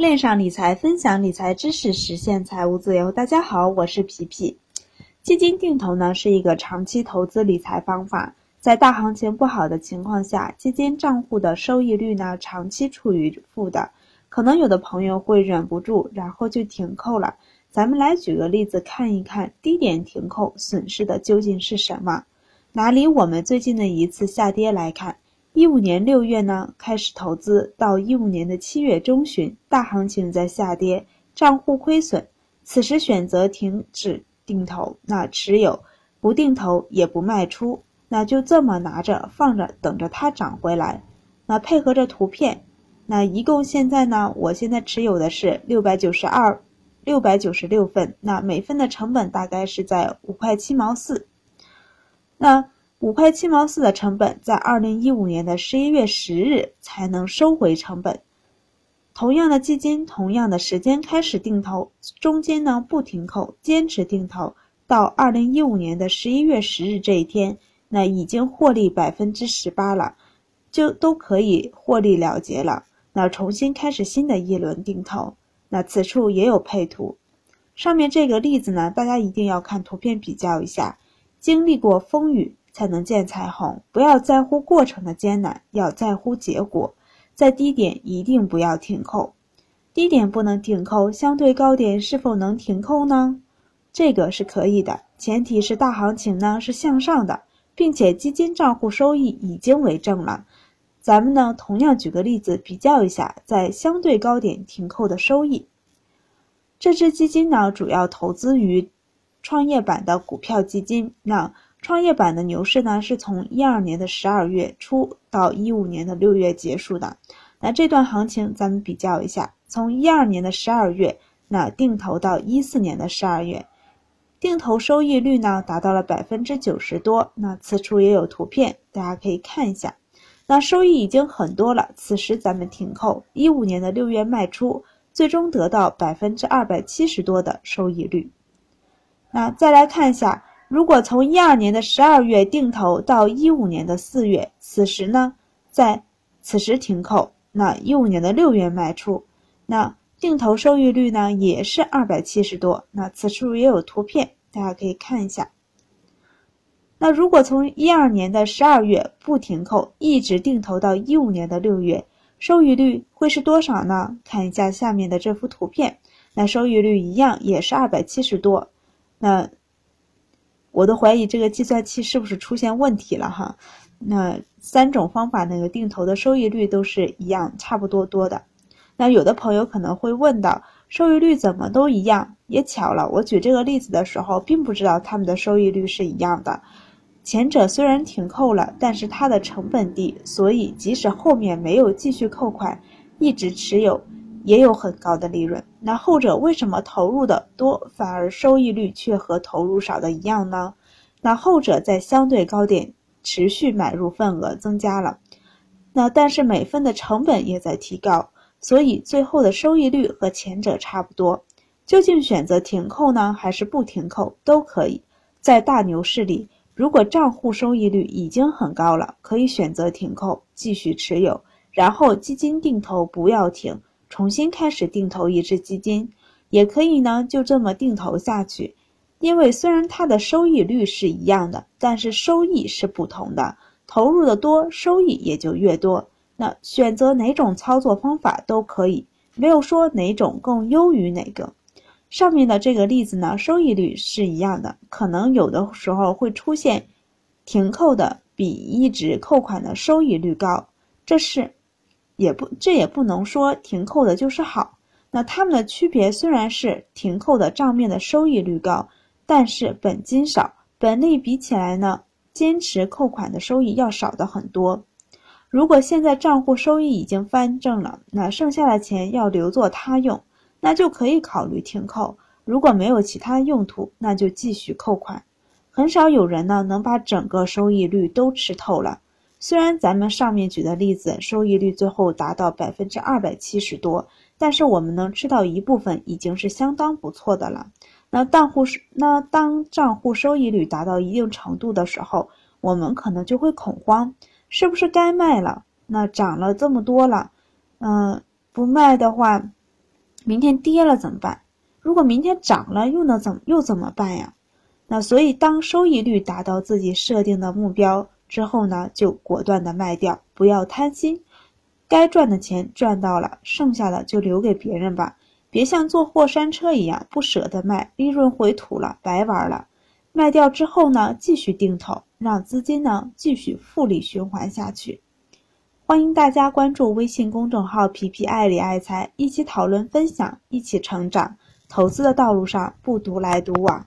链上理财，分享理财知识，实现财务自由。大家好，我是皮皮。基金定投呢是一个长期投资理财方法，在大行情不好的情况下，基金账户的收益率呢长期处于负的，可能有的朋友会忍不住，然后就停扣了。咱们来举个例子看一看，低点停扣损失的究竟是什么？拿离我们最近的一次下跌来看。一五年六月呢开始投资，到一五年的七月中旬，大行情在下跌，账户亏损，此时选择停止定投，那持有不定投也不卖出，那就这么拿着放着，等着它涨回来。那配合着图片，那一共现在呢，我现在持有的是六百九十二，六百九十六份，那每份的成本大概是在五块七毛四，那。五块七毛四的成本，在二零一五年的十一月十日才能收回成本。同样的基金，同样的时间开始定投，中间呢不停扣，坚持定投到二零一五年的十一月十日这一天，那已经获利百分之十八了，就都可以获利了结了。那重新开始新的一轮定投，那此处也有配图。上面这个例子呢，大家一定要看图片比较一下，经历过风雨。才能见彩虹。不要在乎过程的艰难，要在乎结果。在低点一定不要停扣，低点不能停扣，相对高点是否能停扣呢？这个是可以的，前提是大行情呢是向上的，并且基金账户收益已经为正了。咱们呢同样举个例子比较一下，在相对高点停扣的收益。这支基金呢主要投资于创业板的股票基金，那。创业板的牛市呢，是从一二年的十二月初到一五年的六月结束的。那这段行情咱们比较一下，从一二年的十二月那定投到一四年的十二月，定投收益率呢达到了百分之九十多。那此处也有图片，大家可以看一下。那收益已经很多了，此时咱们停扣，一五年的六月卖出，最终得到百分之二百七十多的收益率。那再来看一下。如果从一二年的十二月定投到一五年的四月，此时呢，在此时停扣，那一五年的六月卖出，那定投收益率呢也是二百七十多。那此处也有图片，大家可以看一下。那如果从一二年的十二月不停扣，一直定投到一五年的六月，收益率会是多少呢？看一下下面的这幅图片，那收益率一样也是二百七十多。那我都怀疑这个计算器是不是出现问题了哈？那三种方法那个定投的收益率都是一样，差不多多的。那有的朋友可能会问到，收益率怎么都一样？也巧了，我举这个例子的时候，并不知道他们的收益率是一样的。前者虽然停扣了，但是它的成本低，所以即使后面没有继续扣款，一直持有。也有很高的利润。那后者为什么投入的多，反而收益率却和投入少的一样呢？那后者在相对高点持续买入份额增加了，那但是每份的成本也在提高，所以最后的收益率和前者差不多。究竟选择停扣呢，还是不停扣都可以。在大牛市里，如果账户收益率已经很高了，可以选择停扣继续持有，然后基金定投不要停。重新开始定投一只基金，也可以呢，就这么定投下去。因为虽然它的收益率是一样的，但是收益是不同的。投入的多，收益也就越多。那选择哪种操作方法都可以，没有说哪种更优于哪个。上面的这个例子呢，收益率是一样的，可能有的时候会出现停扣的比一直扣款的收益率高，这是。也不，这也不能说停扣的就是好。那它们的区别虽然是停扣的账面的收益率高，但是本金少，本利比起来呢，坚持扣款的收益要少的很多。如果现在账户收益已经翻正了，那剩下的钱要留作他用，那就可以考虑停扣。如果没有其他用途，那就继续扣款。很少有人呢能把整个收益率都吃透了。虽然咱们上面举的例子收益率最后达到百分之二百七十多，但是我们能吃到一部分已经是相当不错的了。那账户是那当账户收益率达到一定程度的时候，我们可能就会恐慌，是不是该卖了？那涨了这么多了，嗯，不卖的话，明天跌了怎么办？如果明天涨了又能怎又怎么办呀？那所以当收益率达到自己设定的目标之后呢，就果断的卖掉，不要贪心。该赚的钱赚到了，剩下的就留给别人吧，别像坐过山车一样不舍得卖，利润回吐了，白玩了。卖掉之后呢，继续定投，让资金呢继续复利循环下去。欢迎大家关注微信公众号“皮皮爱理爱财”，一起讨论分享，一起成长。投资的道路上不独来独往。